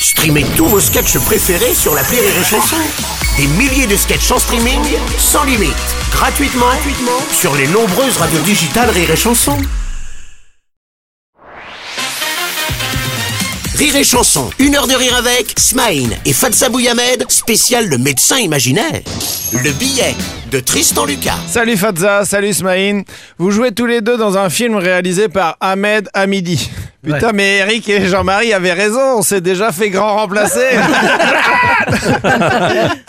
Streamez tous vos sketchs préférés sur la Rire et Chanson. Des milliers de sketchs en streaming, sans limite, gratuitement, gratuitement sur les nombreuses radios digitales Rire et Chanson. Rire et Chanson, une heure de rire avec Smaïn et Fatsa Bouyamed, spécial le médecin imaginaire. Le billet de Tristan Lucas. Salut Fadza, salut Smaïn. Vous jouez tous les deux dans un film réalisé par Ahmed Hamidi. Putain, mais Eric et Jean-Marie avaient raison, on s'est déjà fait grand remplacer.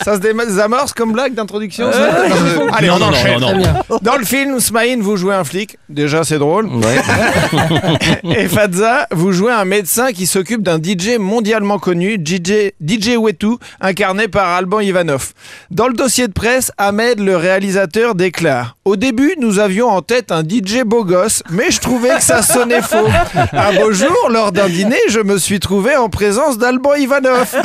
Ça se désamorce comme blague d'introduction ça Allez, on enchaîne. Dans le film, Smaïn, vous jouez un flic. Déjà, c'est drôle. et Fadza, vous jouez un médecin qui s'occupe d'un DJ mondialement connu, DJ, DJ Wetu, incarné par Alban Ivanov. Dans le dossier de presse, Ahmed, le réalisateur, déclare Au début, nous avions en tête un DJ beau gosse, mais je trouvais que ça sonnait faux. Un beau jour, lors d'un dîner, je me suis trouvé en présence d'Alban Ivanov.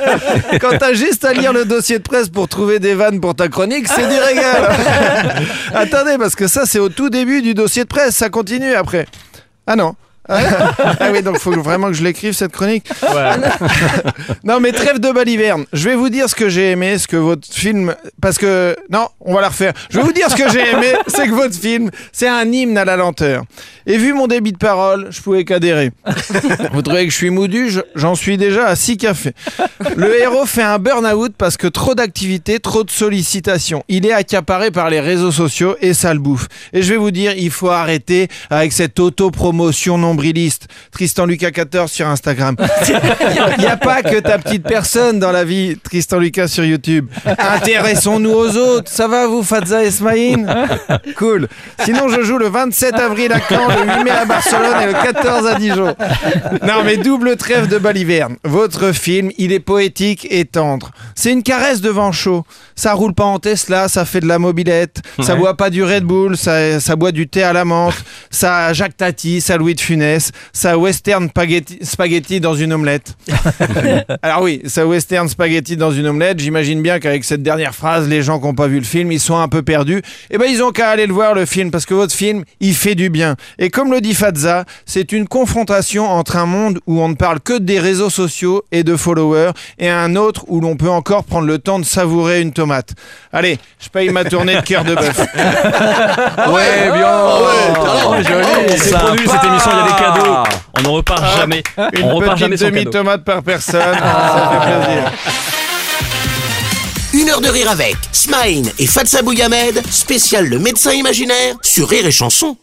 Quand t'as juste à lire le dossier de presse pour trouver des vannes pour ta chronique, c'est du régal. Attendez, parce que ça, c'est au tout début du dossier de presse, ça continue après. Ah non. Ah oui, donc il faut vraiment que je l'écrive cette chronique. non, mais trêve de baliverne. Je vais vous dire ce que j'ai aimé, ce que votre film. Parce que. Non, on va la refaire. Je vais vous dire ce que j'ai aimé, c'est que votre film, c'est un hymne à la lenteur. Et vu mon débit de parole, je pouvais qu'adhérer. Vous trouvez que je suis moudu? J'en suis déjà à 6 cafés. Le héros fait un burn-out parce que trop d'activités, trop de sollicitations. Il est accaparé par les réseaux sociaux et ça le bouffe. Et je vais vous dire, il faut arrêter avec cette auto-promotion nombriliste. Tristan Lucas 14 sur Instagram. Il n'y a, pas que ta petite personne dans la vie, Tristan Lucas sur YouTube. Intéressons-nous aux autres. Ça va vous, Fadza Esmaïn Cool. Sinon, je joue le 27 avril à Caen, le 8 mai à Barcelone et le 14 à Dijon. Non, mais double trêve de baliverne. Votre film, il est poétique et tendre. C'est une caresse de vent chaud. Ça roule pas en Tesla, ça fait de la mobilette. Ça boit pas du Red Bull, ça, ça boit du thé à la menthe. Ça Jacques Tati, ça Louis de Funès. Ça western spaghetti, spaghetti dans une omelette. Alors oui, ça western spaghetti dans une omelette. J'imagine bien qu'avec cette dernière phrase, les gens qui n'ont pas vu le film, ils sont un peu perdus. Eh ben, ils ont qu'à aller le voir le film parce que votre film, il fait du bien. Et comme le dit Fadza, c'est une confrontation entre un monde où on ne parle que des réseaux sociaux et de followers et un autre où l'on peut encore prendre le temps de savourer une tomate. Allez, je paye ma tournée de cœur de bœuf. Ouais, bien. Oh, joli. C'est produit cette émission, il y a des cadeaux. On ne repart jamais. Une On repart jamais cadeau. demi-tomate par personne. Ça fait plaisir. Une heure de rire avec Smaïn et Fatsa Bouyamed, spécial le médecin imaginaire sur Rire et Chanson.